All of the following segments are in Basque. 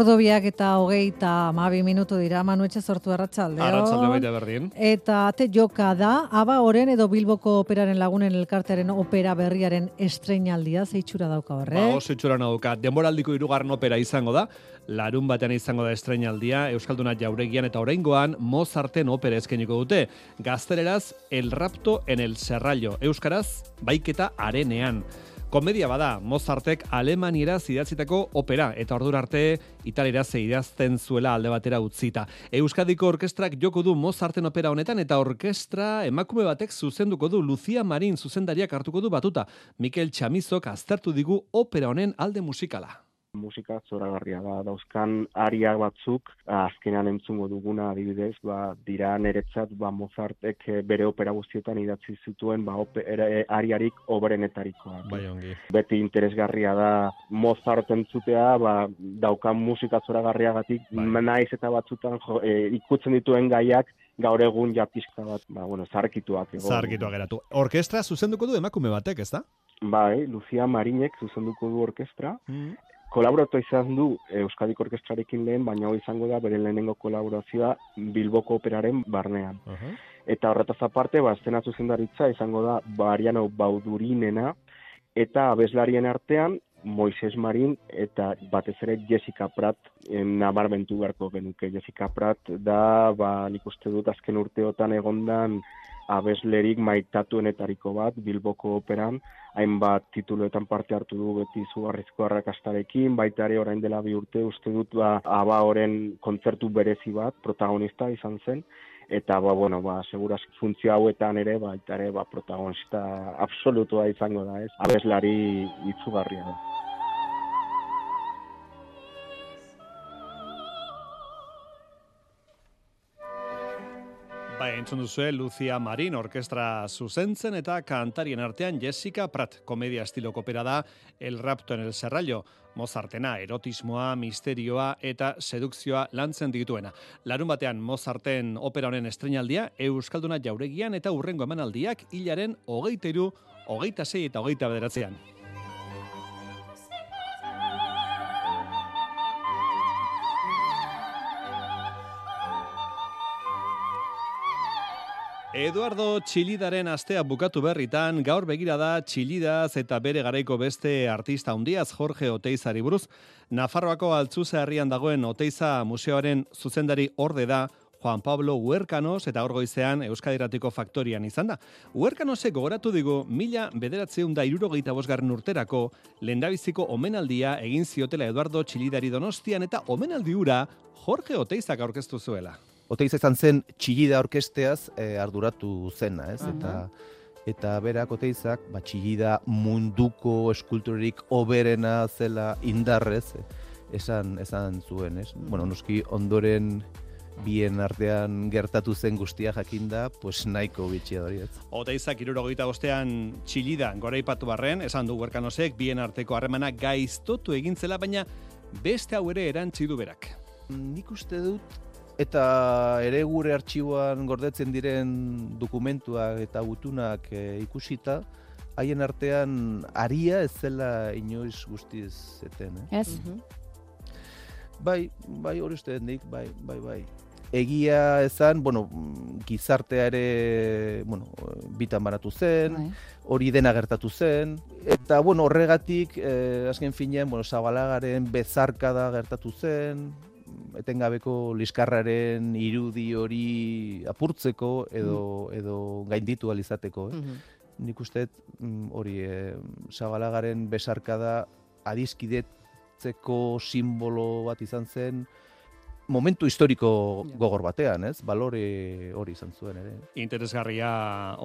Ordo biak eta hogeita mabi minutu dira, Manu etxe sortu. Arratsalde baita berdin. Eta ate joka da, aba oren edo Bilboko operaren lagunen elkartearen opera berriaren estreinaldia, zeitxura dauka horre. Ba, oso itxura dauka. Denboraldiko irugarren opera izango da, larun batean izango da estreinaldia, Euskalduna jauregian eta oraingoan Mozarten opera eskeniko dute. Gaztereraz, El Rapto en el Serrallo. Euskaraz, baiketa arenean. Komedia bada, Mozartek alemaniera zidatzitako opera, eta ordura arte italera idazten zuela alde batera utzita. Euskadiko orkestrak joko du Mozarten opera honetan, eta orkestra emakume batek zuzenduko du Lucia Marin zuzendariak hartuko du batuta. Mikel Chamizok aztertu digu opera honen alde musikala musika zoragarria da. Dauzkan aria batzuk azkenan entzungo duguna adibidez ba dira niretzat ba Mozartek eh, bere opera guztietan idatzi zituen ba opera, eh, ariarik obrenetarikoa bai ongi. Beti interesgarria da Mozart entzutea ba daukan musika zoragarriagatik bai. naiz eta batzutan jo, e, ikutzen dituen gaiak gaur egun ja pizka bat ba bueno zarkituak ego zarkituak geratu. Orkestra zuzenduko du emakume batek ezta? Bai, Lucia Marinek zuzenduko du orkestra, mm kolaboratu izan du Euskadiko Orkestrarekin lehen, baina hori izango da bere lehenengo kolaborazioa Bilboko Operaren barnean. Eta horretaz aparte, ba, estena zuzendaritza izango da Bariano Baudurinena, eta abeslarien artean, Moises Marin eta batez ere Jessica Pratt nabarmentu beharko genuke. Jessica Pratt da, ba, nik uste dut azken urteotan egondan abeslerik maitatuenetariko bat Bilboko operan, hainbat tituloetan parte hartu du beti zugarrizko arrakastarekin, baita ere orain dela bi urte uste dut ba, aba oren kontzertu berezi bat protagonista izan zen, eta ba, bueno, ba, seguraz funtzio hauetan ere, baita ere ba, protagonista absolutua izango da, ez? Abeslari itzugarria da. Entzun duzue, Lucia Marin orkestra zuzentzen eta kantarien artean Jessica Pratt komedia estilo kopera da El Rapto en el Serrallo. Mozartena, erotismoa, misterioa eta sedukzioa lantzen dituena. Larun batean Mozarten opera honen estrenaldia, Euskalduna jauregian eta urrengo emanaldiak hilaren hogeita iru, hogeita zei eta hogeita bederatzean. Eduardo Txilidaren astea bukatu berritan, gaur begira da Txilidaz eta bere garaiko beste artista handiaz Jorge Oteizari buruz. Nafarroako altzuze herrian dagoen Oteiza museoaren zuzendari orde da Juan Pablo Huerkanos eta orgoizean Euskadiratiko faktorian izan da. Huerkanosek gogoratu digu mila bederatzeun da irurogeita bosgarren urterako lendabiziko omenaldia egin ziotela Eduardo Txilidari donostian eta omenaldi ura Jorge Oteizak aurkeztu zuela. Oteiz izan zen txillida orkesteaz e, arduratu zena, ez? Eta eta berak Oteizak ba txillida munduko eskulturik oberena zela indarrez esan esan zuen, ez? Bueno, noski ondoren bien artean gertatu zen guztia jakinda, pues nahiko bitxia hori, ez? Oteizak irurogeita bostean txillida gora ipatu barren, esan du huerkanosek, bien arteko harremana gaiztotu egintzela, baina beste hau ere erantzidu berak. Nik uste dut eta ere gure artxiboan gordetzen diren dokumentuak eta gutunak e, ikusita, haien artean aria ez zela inoiz guztiz zeten. Eh? Ez? Mhm. Bai, bai hori uste nik, bai, bai, bai. Egia ezan, bueno, gizartea ere, bueno, bitan baratu zen, bai. hori dena gertatu zen, eta, bueno, horregatik, eh, azken finean, bueno, zabalagaren bezarkada gertatu zen, etengabeko liskarraren irudi hori apurtzeko edo mm. edo gainditu alizateko, eh? Mm Nik uste mm, hori eh, Zabalagaren besarkada adiskidetzeko simbolo bat izan zen momentu historiko gogor batean, ez? Balore hori izan zuen ere. Interesgarria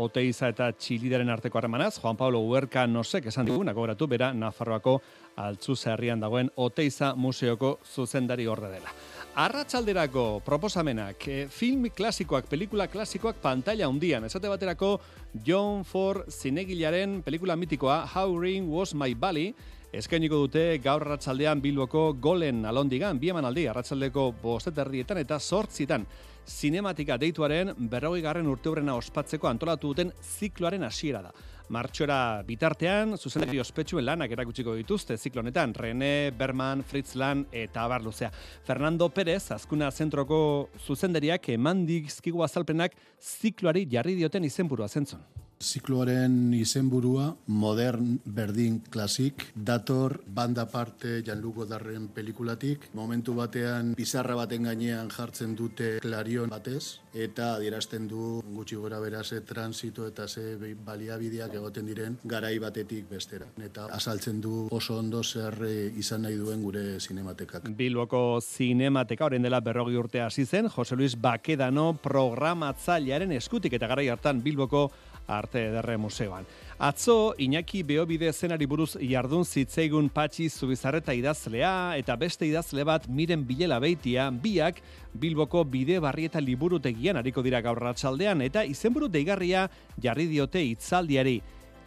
Oteiza eta Txilidaren arteko harremanaz, Juan Pablo Huerka nosek esan diguna gogoratu bera Nafarroako altzu herrian dagoen Oteiza museoko zuzendari orde dela. Arratsalderako proposamenak, e, film klasikoak, pelikula klasikoak pantalla hundian. Esate baterako John Ford zinegilaren pelikula mitikoa How Ring Was My Bally, eskainiko dute gaur arratsaldean Bilboko golen alondigan, bi emanaldi arratsaldeko bosteterrietan eta sortzitan. Zinematika deituaren berrogei garren urteurrena ospatzeko antolatu duten zikloaren hasiera da. Martxora bitartean, zuzenari ospetsuen lanak erakutsiko dituzte ziklonetan, René, Berman, Fritz Lan eta Abar Luzea. Fernando Pérez, azkuna zentroko zuzendariak eman dizkigu azalpenak zikloari jarri dioten izenburua zentzon. Zikloaren izenburua modern berdin klasik, dator banda parte Janlugo Darren pelikulatik, momentu batean pizarra baten gainean jartzen dute klarion batez, eta adierazten du gutxi gora berase transito eta ze baliabideak egoten diren garai batetik bestera. Eta azaltzen du oso ondo zer eh, izan nahi duen gure zinematekak. Bilboko zinemateka horren dela berrogi urte hasi zen, Jose Luis Bakedano programatzailearen eskutik eta garai hartan Bilboko arte ederre museoan. Atzo, Iñaki Beobide zenari buruz jardun zitzeigun patxi zubizarreta idazlea eta beste idazle bat miren bilela beitia, biak Bilboko bide barri eta liburutegian hariko dira gaur ratsaldean eta izenburu deigarria jarri diote itzaldiari.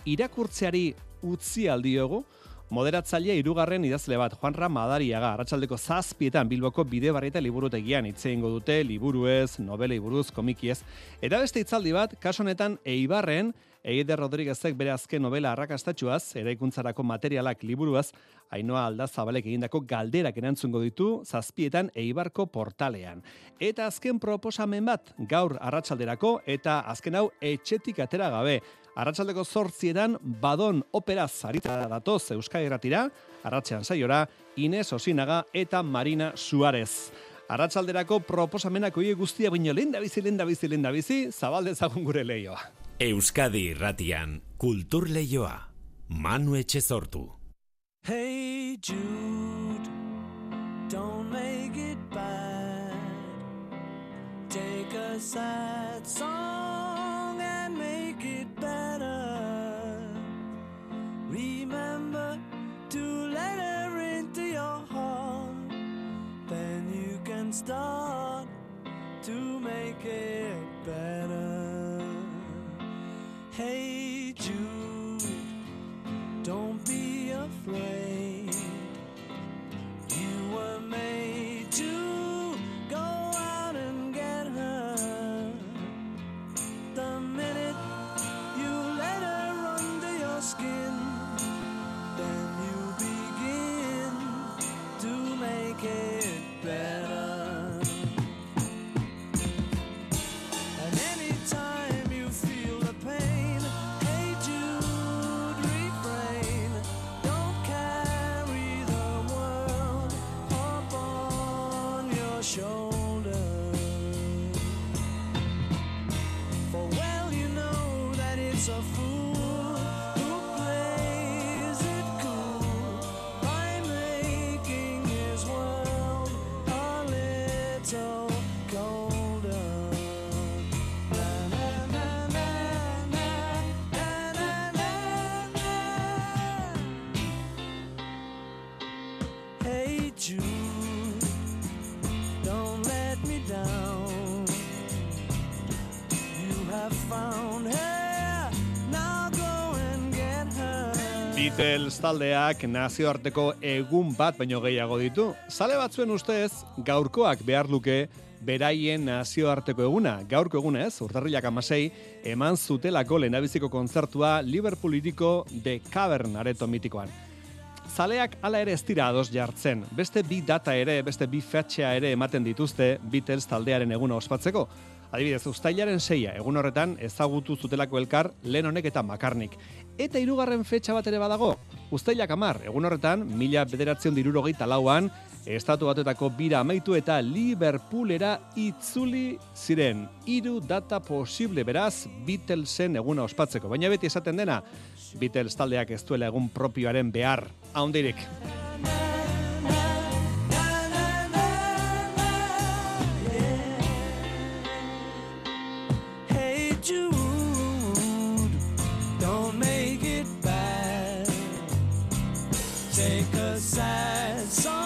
Irakurtzeari utzi aldiogu, Moderatzailea irugarren idazle bat, Juan Ramadariaga, arratsaldeko zazpietan Bilboko bide barrieta liburutegian itzein dute, liburuez, novela iburuz, komikiez. Eta beste itzaldi bat, kaso honetan Eibarren, Eide Rodriguezek bere azken novela arrakastatxuaz, eraikuntzarako materialak liburuaz, Ainoa Alda Zabalek egindako galderak erantzungo ditu zazpietan Eibarko portalean. Eta azken proposamen bat gaur arratsalderako eta azken hau etxetik atera gabe. Arratsaldeko zortzietan badon opera zaritza datoz Euskal Herratira, arratsean saiora, Ines Osinaga eta Marina Suarez. Arratsalderako proposamenak oie guztia baino lenda bizi, lenda bizi, lenda bizi, zabalde zagun gure leioa. Euskadi Irratian, Kultur Leioa, Manu Etxezortu. Hey Jude, don't make it bad. Take a sad song. Remember to let her into your heart. Then you can start to make it better. Hey Jude, don't be afraid. Beatles taldeak nazioarteko egun bat baino gehiago ditu. Zale batzuen ustez, gaurkoak behar luke beraien nazioarteko eguna. Gaurko egunez, urtarrilak amasei, eman zutelako lehenabiziko kontzertua Liverpool iriko The Cavern areto mitikoan. Zaleak ala ere ez dira ados jartzen. Beste bi data ere, beste bi fetxea ere ematen dituzte Beatles taldearen eguna ospatzeko. Adibidez, ustailaren seia, egun horretan ezagutu zutelako elkar lehen honek eta makarnik. Eta hirugarren fetxa bat ere badago, ustailak amar, egun horretan, mila bederatzen dirurogei talauan, estatu batetako bira amaitu eta Liverpoolera itzuli ziren. Hiru data posible beraz Beatlesen eguna ospatzeko. Baina beti esaten dena, Beatles taldeak ez duela egun propioaren behar. Haundirik. Sad song and make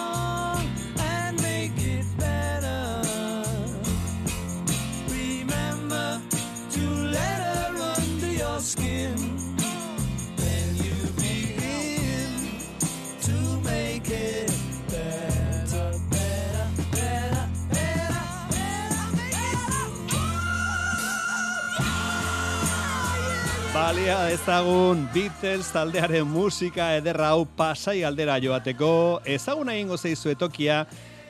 Balia ezagun Beatles taldearen musika ederra hau pasai aldera joateko, ezaguna egingo zeizu etokia,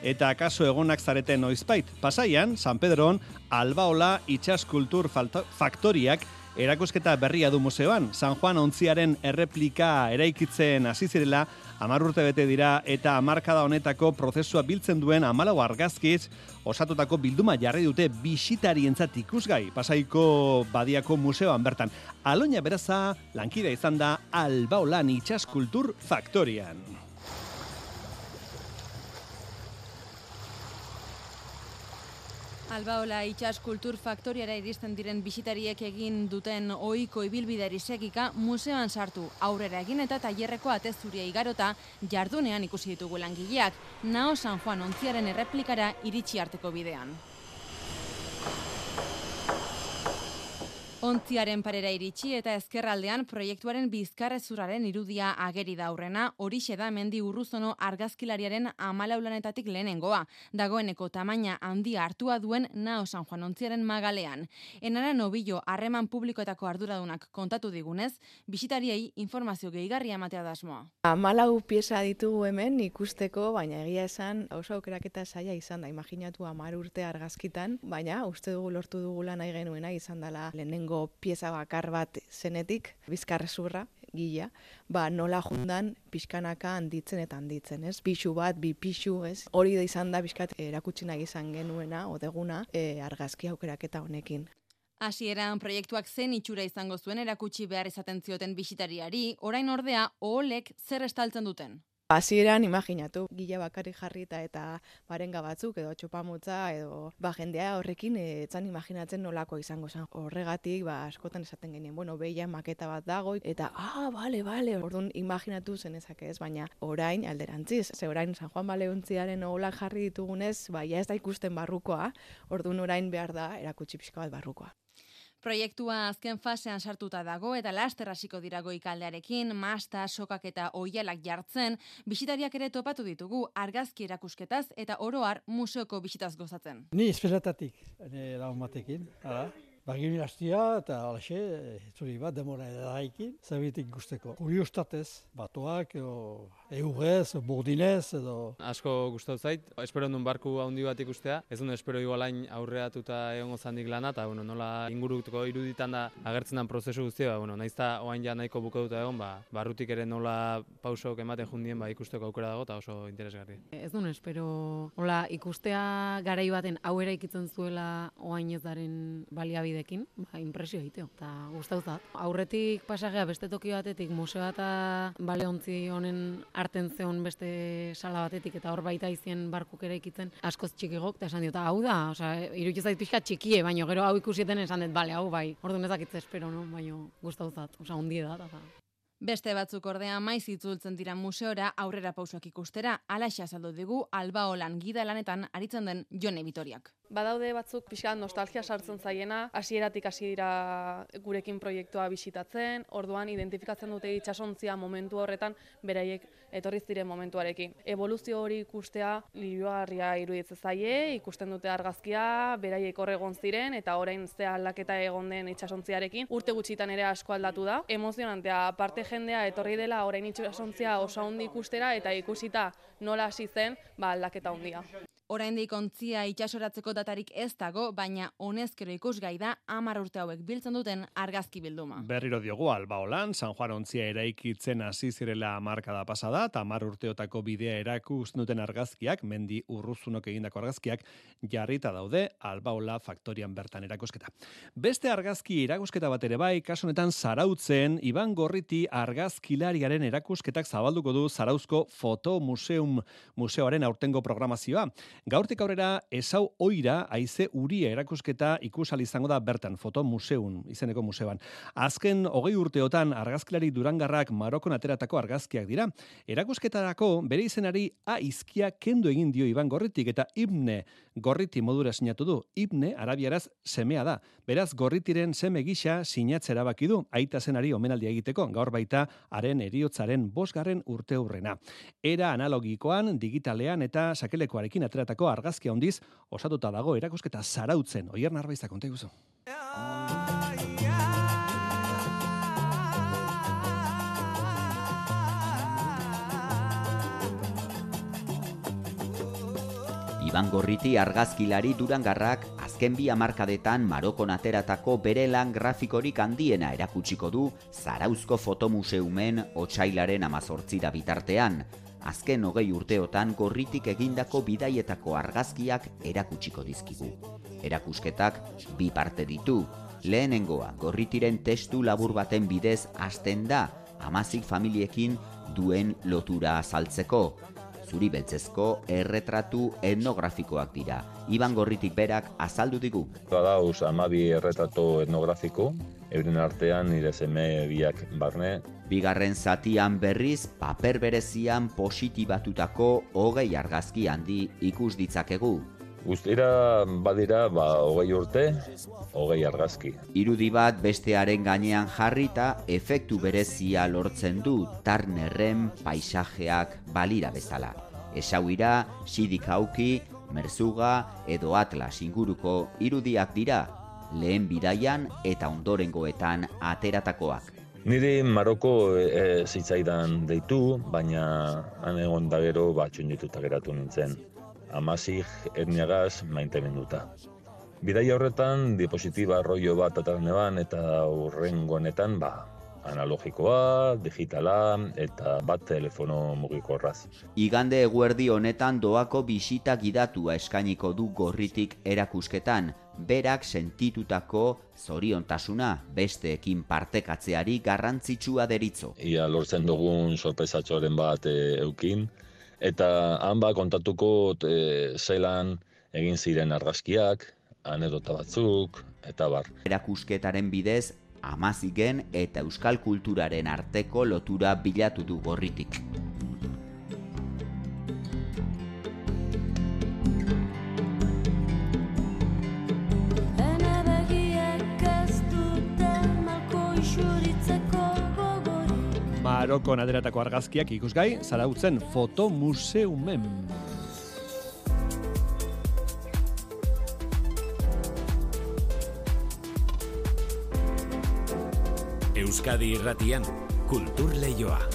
eta akaso egonak zareten noizbait. Pasaian, San Pedron, Albaola Itxas Kultur Faktoriak erakusketa berria du museoan. San Juan ontziaren erreplika eraikitzen hasi zirela, hamar urte bete dira eta hamarkada honetako prozesua biltzen duen amalau argazkiz, osatutako bilduma jarri dute bisitarientzat ikusgai pasaiko badiako museoan bertan. Aloña beraza lankida izan da Albaolan Itxas Kultur Faktorian. Albaola itxas kultur faktoriara iristen diren bisitariek egin duten ohiko ibilbideri segika museoan sartu aurrera egin eta tailerreko atezuria igarota jardunean ikusi ditugu langileak Nao San Juan ontziaren erreplikara iritsi arteko bidean. Ontziaren parera iritsi eta ezkerraldean proiektuaren bizkarrezurraren irudia ageri da aurrena, horixe da mendi urruzono argazkilariaren amalaulanetatik lehenengoa, dagoeneko tamaina handia hartua duen Nao San Juan ontziaren magalean. Enara nobillo harreman publikoetako arduradunak kontatu digunez, bisitariei informazio gehigarria ematea da asmoa. Amalau pieza ditugu hemen ikusteko, baina egia esan oso aukeraketa saia izan da. Imaginatu amar urte argazkitan, baina uste dugu lortu dugula nahi genuena izan dela lehenengo pieza bakar bat zenetik, bizkarrezurra, gila, ba nola jundan pixkanaka handitzen eta handitzen, ez? Pixu bat, bi pixu, ez? Hori da izan da bizkat erakutsi nahi izan genuena, odeguna, e, argazki aukeraketa honekin. Hasieran proiektuak zen itxura izango zuen erakutsi behar izaten zioten bisitariari, orain ordea oholek zer estaltzen duten. Hasieran imaginatu, gila bakarrik jarrita eta barenga batzuk edo txopamutza edo ba jendea horrekin eh, etzan imaginatzen nolako izango zen. Horregatik ba askotan esaten genien, bueno, beia maketa bat dago eta ah, bale, bale. Orduan imaginatu zenezake ez, baina orain alderantziz, ze orain San Juan Baleuntziaren oholak jarri ditugunez, ba ja ez da ikusten barrukoa. Orduan orain behar da erakutsi pixka bat barrukoa. Proiektua azken fasean sartuta dago eta laster hasiko dira goikaldearekin, masta, sokak eta oialak jartzen, bisitariak ere topatu ditugu argazki erakusketaz eta oroar museoko bisitaz gozatzen. Ni espezatatik, ene lagun batekin, hala. Bagin hastia eta alaxe, zuri bat, demora edaikin, zabitik guzteko. Kuriostatez, batoak, edo eurez, burdinez, edo... Asko gustatu zait, espero duen barku handi bat ikustea, ez duen espero igualain aurreatuta egongo zandik lana, eta bueno, nola ingurutuko iruditan da agertzen den prozesu guztia, ba, bueno, naiz eta oain ja nahiko bukotuta egon, ba, barrutik ere nola pausok ematen jundien ba, ikusteko aukera dago, eta oso interesgarri. Ez duen espero, hola, ikustea garai baten hau eraikitzen zuela oain ez daren baliabidekin, ba, impresio egiteo, eta gustauzat. Aurretik pasagea beste toki batetik, museo eta baleontzi honen arten zeon beste sala batetik, eta hor baita izien barkuk eraikitzen askoz txikigok, eta esan diot, hau da, osea, iruditzen zait pixka txikie, baina gero hau ikusieten esan dut, bale, hau bai, orduan ezakitze espero, no? baina gustauzat, osea, ondie da, eta Beste batzuk ordea maiz itzultzen dira museora aurrera pausoak ikustera, alaxa azaldu digu albaolan gida lanetan aritzen den Jone Vitoriak. Badaude batzuk pixka nostalgia sartzen zaiena, hasieratik hasi dira gurekin proiektua bisitatzen, orduan identifikatzen dute itsasontzia momentu horretan beraiek etorri ziren momentuarekin. Evoluzio hori ikustea libuarria iruditzen zaie, ikusten dute argazkia, beraiek hor egon ziren eta orain ze aldaketa egon den itsasontziarekin urte gutxitan ere asko aldatu da. Emozionantea, aparte jendea etorri dela orain itsasontzia oso handi ikustera eta ikusita nola hasi zen, ba aldaketa handia. Oraindik ontzia itsasoratzeko datarik ez dago, baina honezkero ikusgai da 10 urte hauek biltzen duten argazki bilduma. Berriro diogu Albaolan, San Juan ontzia eraikitzen hasi zirela markada pasada, eta hamar urteotako bidea erakusten duten argazkiak, mendi urruzunok egindako argazkiak, jarrita daude Albaola faktorian bertan erakusketa. Beste argazki erakusketa bat ere bai, kasu honetan zarautzen, Iban Gorriti argazkilariaren erakusketak zabalduko du Zarauzko Fotomuseum museoaren aurtengo programazioa. Gaurtik aurrera, esau oira, haize uria erakusketa ikusal izango da bertan, fotomuseun, izeneko museoan. Azken hogei urteotan argazkilari durangarrak Marokon ateratako argazkiak dira. Erakusketarako bere izenari A izkia kendu egin dio Iban Gorritik eta Ibne Gorriti modura sinatu du. Ibne arabiaraz semea da. Beraz Gorritiren seme gisa sinatzera baki du aita zenari omenaldia egiteko gaur baita haren eriotzaren bosgarren urte hurrena. Era analogikoan, digitalean eta sakelekoarekin ateratako argazki handiz osatuta dago erakusketa zarautzen. Oier narbaiza konta iguzu. Iban Gorriti argazkilari durangarrak azken bi hamarkadetan Marokon ateratako bere lan grafikorik handiena erakutsiko du Zarauzko Fotomuseumen otsailaren amazortzira bitartean. Azken hogei urteotan gorritik egindako bidaietako argazkiak erakutsiko dizkigu. Erakusketak bi parte ditu. Lehenengoa, gorritiren testu labur baten bidez hasten da, amazik familiekin duen lotura azaltzeko. Zuri beltzezko erretratu etnografikoak dira. Iban Gorritik berak azaldu digu. Badauz amabi erretrato etnografiko, euren artean nire seme biak barne. Bigarren zatian berriz, paper berezian positibatutako hogei argazki handi ikus ditzakegu. Guztira badira ba, hogei urte, hogei argazki. Irudi bat bestearen gainean jarrita efektu berezia lortzen du Tarnerren paisajeak balira bezala. Esauira, sidik hauki, merzuga edo atlas inguruko irudiak dira, lehen bidaian eta ondorengoetan ateratakoak. Niri Maroko e, zitzaidan deitu, baina han egon da gero batxun dituta geratu nintzen. Amasik etniagaz maitemenduta. Bidaia horretan, diapositiba rollo bat atarneban eta urrengo honetan, ba, analogikoa, digitala eta bat telefono mugikorraz. Igande eguerdi honetan doako bisita gidatua eskainiko du gorritik erakusketan, berak sentitutako zoriontasuna besteekin partekatzeari garrantzitsua deritzo. Ia lortzen dugun sorpresatxoren bat e, eukin, eta han ba kontatuko e, zelan egin ziren argazkiak, anedota batzuk, eta bar. Erakusketaren bidez, amazigen eta euskal kulturaren arteko lotura bilatu du gorritik. Gogorik Marokon aderatako argazkiak ikusgai, zarautzen fotomuseumen. Euskadi irratian, kultur leioa.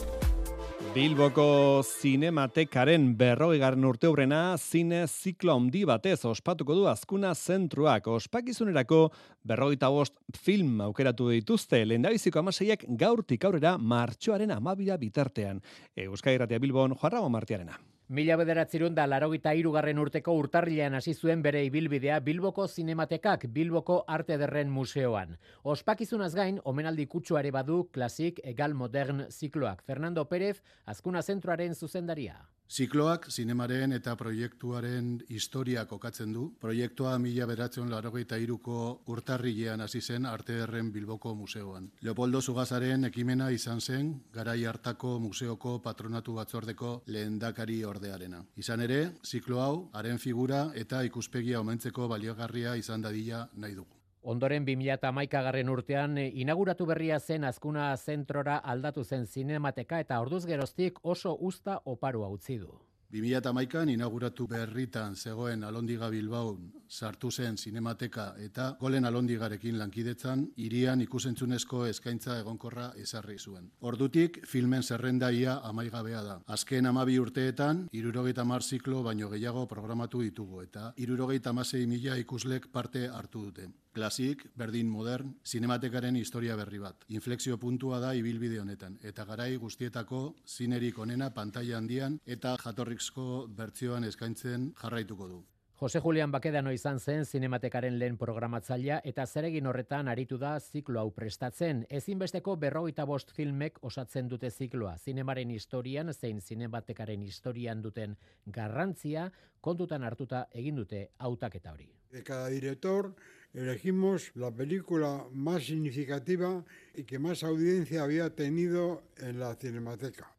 Bilboko Zinematekaren berrogegarren urte hurrena zine ziklo handi batez ospatuko du azkuna zentruak. Ospakizunerako berrogeita bost film aukeratu dituzte lehendabiziko amaseiak gaurtik aurrera martxoaren amabira bitartean. Euskadi Irratia Bilbon, Juan Martiarena. Mila bederatzerun da larogita irugarren urteko urtarrilean hasi zuen bere ibilbidea Bilboko Zinematekak Bilboko Arte Ederren Museoan. Ospakizunaz gain, omenaldi kutsuare badu klasik egal modern zikloak. Fernando Pérez, azkuna zentroaren zuzendaria. Zikloak zinemaren eta proiektuaren historia kokatzen du. Proiektua mila beratzen larogeita iruko urtarrilean hasi zen Arte Ederren Bilboko Museoan. Leopoldo Zugazaren ekimena izan zen garai hartako museoko patronatu batzordeko lehendakari ordearena. Izan ere, ziklo hau, haren figura eta ikuspegia omentzeko baliogarria izan dadila nahi dugu. Ondoren 2011 garren urtean eh, inauguratu berria zen azkuna zentrora aldatu zen zinemateka eta orduz geroztik oso usta oparua utzi du. 2008an inauguratu berritan zegoen Alondiga Bilbaun sartu zen zinemateka eta golen Alondigarekin lankidetzan irian ikusentzunezko eskaintza egonkorra ezarri zuen. Ordutik filmen zerrenda ia amaigabea da. Azken amabi urteetan, irurogeita mar ziklo baino gehiago programatu ditugu eta irurogeita amasei mila ikuslek parte hartu dute. Klasik, berdin modern, zinematekaren historia berri bat. Inflexio puntua da ibilbide honetan, eta garai guztietako zinerik onena pantaila handian eta jatorrizko bertzioan eskaintzen jarraituko du. Jose Julian Bakedano izan zen zinematekaren lehen programatzailea eta zeregin horretan aritu da ziklo hau prestatzen. Ezinbesteko berrogeita bost filmek osatzen dute zikloa. Zinemaren historian zein zinematekaren historian duten garrantzia kontutan hartuta egin dute hautaketa hori. De cada director elegimos la película más significativa y que más audiencia había tenido en la Cinemateca.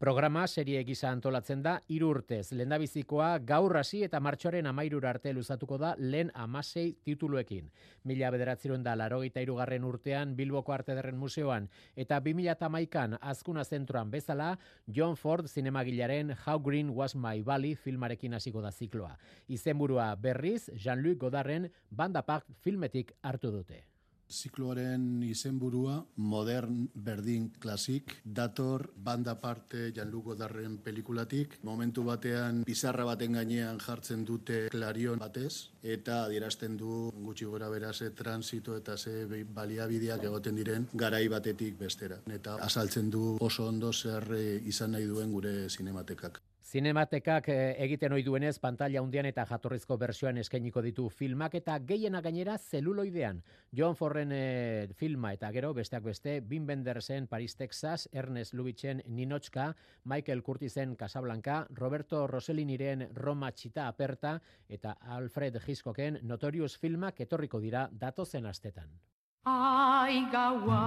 Programa serie gisa antolatzen da hiru urtez. Lehendabizikoa gaur hasi eta martxoaren amairura arte luzatuko da lehen amasei tituluekin. Mila bederatzerun da larogeita irugarren urtean Bilboko Arte Derren Museoan eta 2008an azkuna zentroan bezala John Ford zinemagilaren How Green Was My Valley filmarekin hasiko da zikloa. Izenburua berriz Jean-Luc Godarren Banda Park filmetik hartu dute. Zikloaren izenburua modern berdin klasik dator banda parte Jean-Luc Darren pelikulatik. Momentu batean pizarra baten gainean jartzen dute klarion batez eta adierazten du gutxi gora bera ze transito eta ze baliabideak egoten diren garai batetik bestera. Eta azaltzen du oso ondo zer eh, izan nahi duen gure zinematekak. Zinematekak eh, egiten ohi duenez pantalla hundian eta jatorrizko bertsioan eskainiko ditu filmak eta gehiena gainera zeluloidean. John Forren eh, filma eta gero besteak beste Wim Wendersen Paris Texas, Ernest Lubitschen Ninochka, Michael Curtisen Casablanca, Roberto Rosselliniren Roma Txita Aperta eta Alfred Hitchcocken Notorious filmak etorriko dira datozen astetan. Ai gaua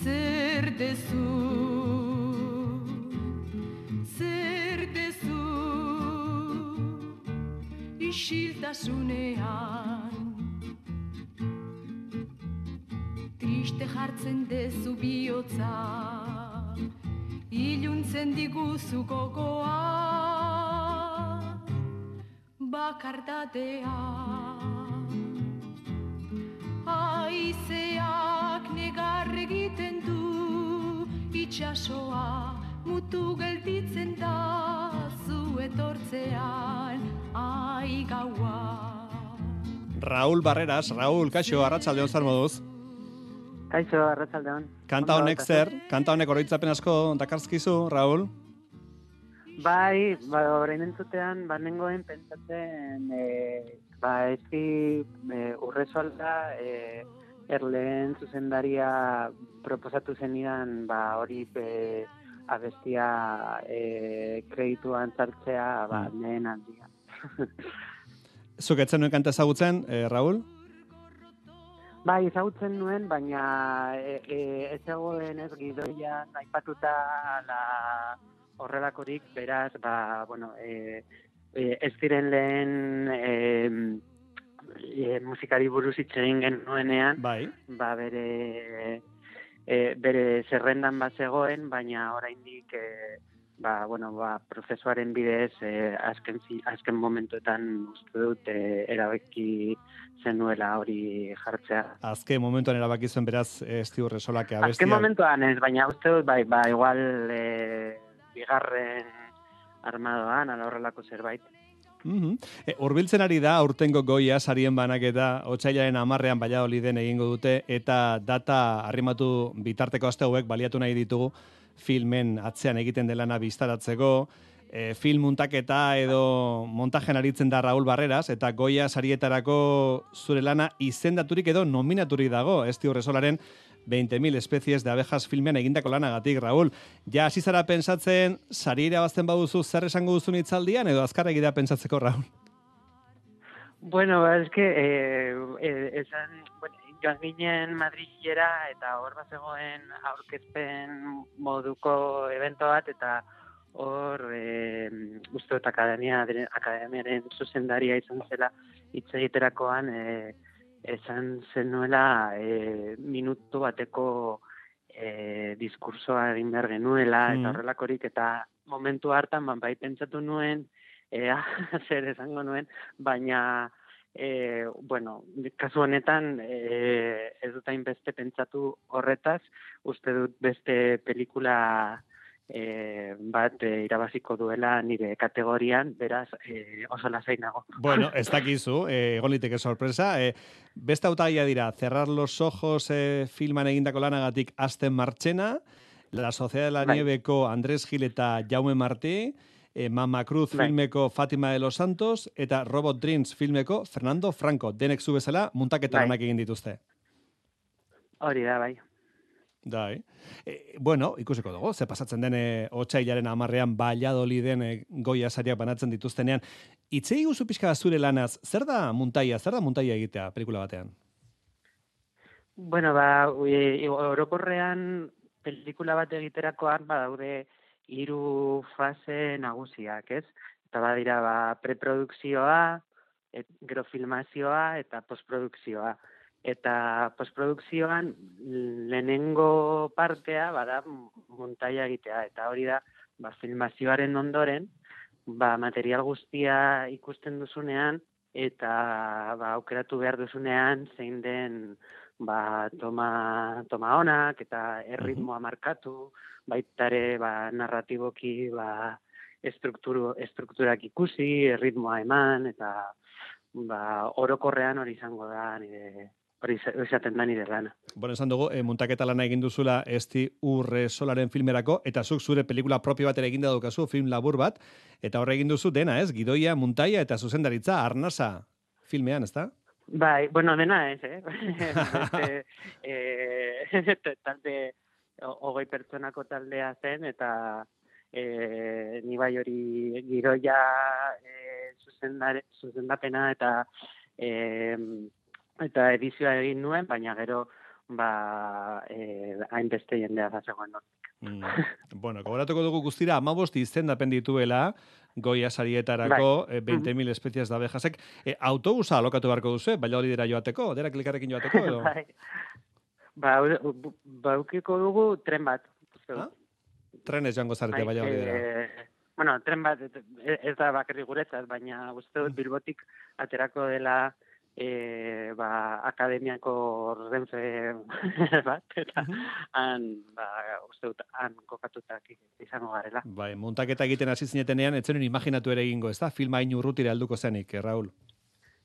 Zer dezu Isiltasunean Triste jartzen dezu bihotza Iluntzen diguzu gogoa Bakardatea Aizeak negar egiten du itxasoa mutu gelditzen da zu etortzean ai gaua. Raúl Barreras, Raúl, kaixo, arratsalde hon moduz. Kaixo, arratsaldeon. Kanta honek zer? Kanta honek oroitzapen asko dakarzkizu, Raúl? Bai, ba, orain entzutean, ba, nengoen pentsatzen, e, ba, ezki e, urresolda, e, erleen zuzendaria proposatu zenidan, ba, hori e, abestia e, kredituan sartzea, ba, lehen aldia. Zuk etzen nuen kanta ezagutzen, eh, Raúl? Bai, ezagutzen nuen, baina e, e, ez zegoen ez gidoian aipatuta la horrelakorik, beraz, ba, bueno, e, e, ez diren lehen e, e, musikari buruz hitz egin genuenean, bai. ba, bere, e, bere zerrendan bat zegoen, baina oraindik e, ba, bueno, ba, prozesuaren bidez e, azken, azken momentuetan uste dut e, erabaki zenuela hori jartzea. Azke momentuan erabaki zuen beraz eh, Esti Urresolak abestia. Azken momentuan ez, baina uste dut, bai, ba, igual e, bigarren armadoan, ala horrelako zerbait. Mhm. E, Urbiltzen ari da aurtengo goia sarien banaketa otsailaren amarrean Valladoliden egingo dute eta data arrimatu bitarteko aste hauek baliatu nahi ditugu filmen atzean egiten delana biztaratzeko e, film muntaketa edo montajen aritzen da Raúl Barreras eta goia sarietarako zure lana izendaturik edo nominaturik dago Esti Urresolaren 20.000 especies de abejas filmean egindako lanagatik, Raúl. Ja, hasi zara pensatzen, sari irabazten baduzu zer esango duzun hitzaldian edo azkar egida pentsatzeko, Raúl? Bueno, es que eh, eh, esan, bueno, joan ginen Madrilera eta hor bat zegoen aurkezpen moduko evento bat eta hor eh, uste dut akademia, akademiaren zuzendaria izan zela hitz egiterakoan eh, esan zenuela eh, minutu bateko eh, diskursoa egin behar genuela Mm. eta horrelakorik eta momentu hartan ban, bai pentsatu nuen ea zer esango nuen, baina e, bueno, kasu honetan e, ez dut hainbeste pentsatu horretaz, uste dut beste pelikula e, bat e, irabaziko duela nire kategorian, beraz e, oso lasai nago. Bueno, ez dakizu, egon liteke sorpresa. Eh, beste hautagia dira, Cerrar los ojos eh, filman egindako lanagatik Asten Martxena, La Sociedad de la Bai. Nieveko Andrés Gil eta Jaume Martí, eh, Mama Cruz Bai. filmeko Fatima de los Santos, eta Robot Dreams filmeko Fernando Franco. Denek zu bezala, muntaketa Bai. lanak egin dituzte. Hori da, bai. Dai. E, bueno, ikusiko dugu, ze pasatzen den e, otsailaren amarrean Valladoliden e, goia sariak banatzen dituztenean. Itzei guzu pixka zure lanaz, zer da muntaia, zer da muntaia egitea pelikula batean? Bueno, ba, e, orokorrean pelikula bat egiterakoan badaude hiru fase nagusiak, ez? Eta badira ba preprodukzioa, et, gero filmazioa eta postprodukzioa. Eta postprodukzioan lehenengo partea bada montaia egitea eta hori da ba, filmazioaren ondoren ba, material guztia ikusten duzunean eta ba, aukeratu behar duzunean zein den ba, toma, toma onak eta erritmoa markatu, baitare ba, narratiboki ba, estrukturu, estrukturak ikusi, erritmoa eman, eta ba, orokorrean hori izango da nire hori iza- izaten da nire lana. Bueno, esan dugu, e, muntaketa lana egin duzula esti urre solaren filmerako, eta zuk zure pelikula propio bat ere egin daukazu, film labur bat, eta horre egin duzu dena, ez? Gidoia, muntaia eta zuzendaritza, arnasa filmean, ezta? Bai, bueno, dena ez, eh? Beste, eh, talde, hogei pertsonako taldea zen, eta eh, ni bai hori giroia zuzendare, zuzendapena eta eh, eta edizioa egin nuen, baina gero ba, eh, hainbeste jendea zazegoen hor. Mm. bueno, gogoratuko dugu guztira, amabost izendapen dituela, goia sarietarako, Bai. eh, 20.000 espezies da abejasek. E, autobusa alokatu beharko duzu, baila hori dira joateko, dera klikarrekin joateko, edo? bai. Ba, baukiko dugu tren bat. dut. Trenez joango zarete, baila hori dira. eh, bueno, tren bat ez- ez da bakarrik guretzat, baina uste dut Bilbotik aterako dela e, ba, akademiako renfe bat, eta han, ba, uste dut, han kokatutak izango garela. Bai, muntaketa egiten hasi zinetenean, etzen imaginatu ere egingo, ez da? Filma hain urrutira helduko zenik, eh, Raul.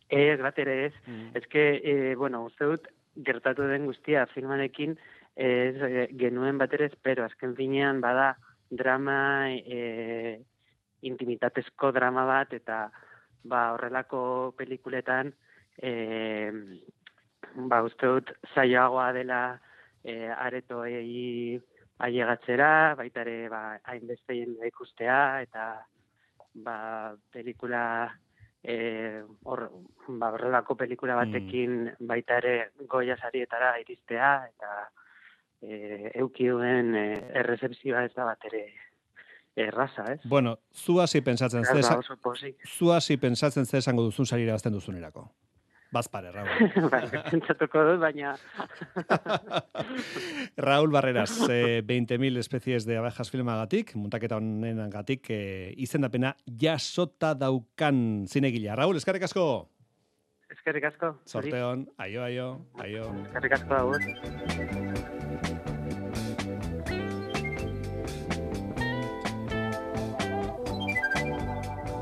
Ez, bat ere ez. Mm. Ez que, e, bueno, uste dut, gertatu den guztia filmarekin, ez e, genuen bat ere espero, azken finean, bada, drama, e, intimitatezko drama bat, eta ba, horrelako pelikuletan, e, ba, uste dut, zaioagoa dela e, aretoei ailegatzera, baita ere, ba, hainbeste jende ikustea, eta ba, pelikula e, hor, ba, horrelako pelikula batekin baita ere goia sarietara iristea eta e, euki duen e, errezepzioa ez da bat ere erraza, ez? Bueno, zu hasi pentsatzen ze zu hasi pentsatzen ze esango duzun sarira azten duzunerako. Bazpare, Raul. bai, pentsatuko dut, baina Raúl Barreras, eh, 20.000 especies de abejas filmagatik, muntaketa honen gatik, eh, izendapena jasota daukan zinegila. Raúl, eskarrik asko! eskerrik asko. Sorteon, aio, aio, aio. Eskerrik asko agur.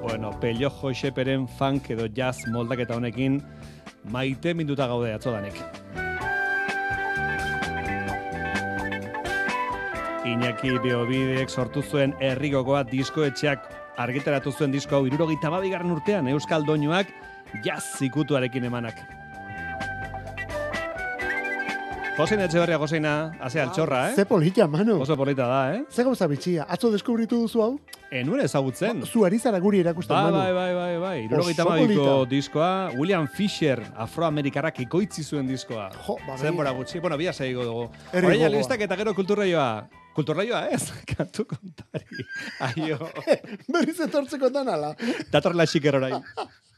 Bueno, pellojo xeperen funk edo jazz moldaketa honekin maite minduta gaude atzodanik. Iñaki Beobidek sortu zuen herrigogoa diskoetxeak argitaratu zuen disko hau irurogeita babigarren urtean Euskal Doinuak jazz zikutuarekin emanak. Joseina Etxeberria, Joseina, haze altxorra, eh? Ze polita, mano. Oso polita da, eh? Ze gauza bitxia, atzo deskubritu duzu hau? Enuen ezagutzen. Zu ari zara guri erakusten, Bai, manu. bai, bai, bai, bai. Hamabiko polita. diskoa, William Fisher, afroamerikarrak ikoitzi zuen diskoa. Jo, ba, Zenbora gutxi, bueno, bia saigo dugu. Gogoa. listak eta gero kulturraioa. Kulturraioa, ez? Kantu kontari. Aio. Berriz etortzeko dan ala. Datorrela xiker orain.